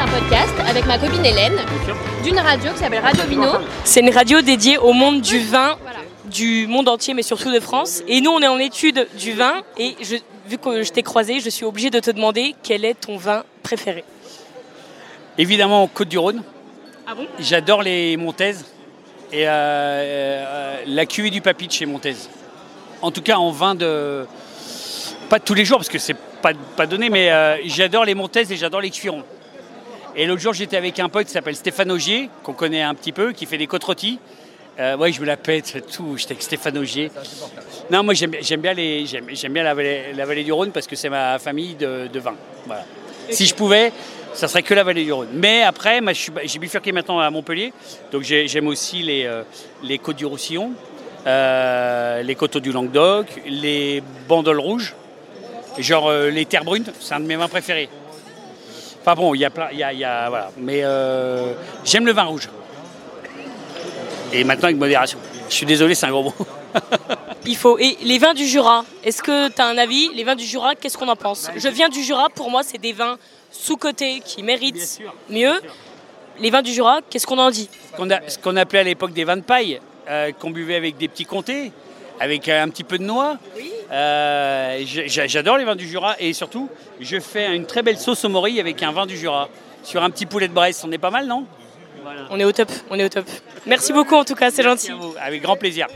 un podcast avec ma copine Hélène d'une radio qui s'appelle Radio Vino. C'est une radio dédiée au monde du vin, Voilà. du monde entier, mais surtout de France. Et nous, on est en étude du vin. Et je- vu que je t'ai croisé, je suis obligée de te demander quel est ton vin préféré. Évidemment, Côte-du-Rhône. Ah bon? J'adore les Montaises et euh, euh, la cuvée du Papy de chez Montaises. En tout cas, en vin de. Pas tous les jours, parce que c'est pas, pas donné, mais euh, j'adore les Montaises et j'adore les cuirons. Et l'autre jour, j'étais avec un pote qui s'appelle Stéphane Augier, qu'on connaît un petit peu, qui fait des côtes rôties. Ouais, je me la pète, tout. J'étais avec Stéphane Augier. Non, moi, j'aime bien, les, bien la, vallée, la vallée du Rhône parce que c'est ma famille de, de vin. Voilà. Si je pouvais, ça serait que la vallée du Rhône. Mais après, j'ai bifurqué maintenant à Montpellier. Donc j'ai- j'aime aussi les, euh, les côtes du Roussillon, euh, les coteaux du Languedoc, les bandoles rouges, genre euh, les terres brunes. C'est un de mes vins préférés. Enfin bon, il y a plein. il Y a, voilà. Mais j'aime le vin rouge. Et maintenant avec modération. Je suis désolé, c'est un gros mot. Il faut. Et les vins du Jura, est-ce que tu as un avis Les vins du Jura, qu'est-ce qu'on en pense? Je viens du Jura, pour moi, c'est des vins sous-cotés qui méritent mieux. Les vins du Jura, qu'est-ce qu'on en dit? Ce qu'on appelait à l'époque des vins de paille, euh, qu'on buvait avec des petits comtés, avec euh, un petit peu de noix. Euh, J'adore les vins du Jura et surtout, je fais une très belle sauce au mori avec un vin du Jura sur un petit poulet de Bresse. On est pas mal, non? Voilà. On est au top, on est au top. Merci beaucoup en tout cas, c'est gentil. À vous, Avec grand plaisir.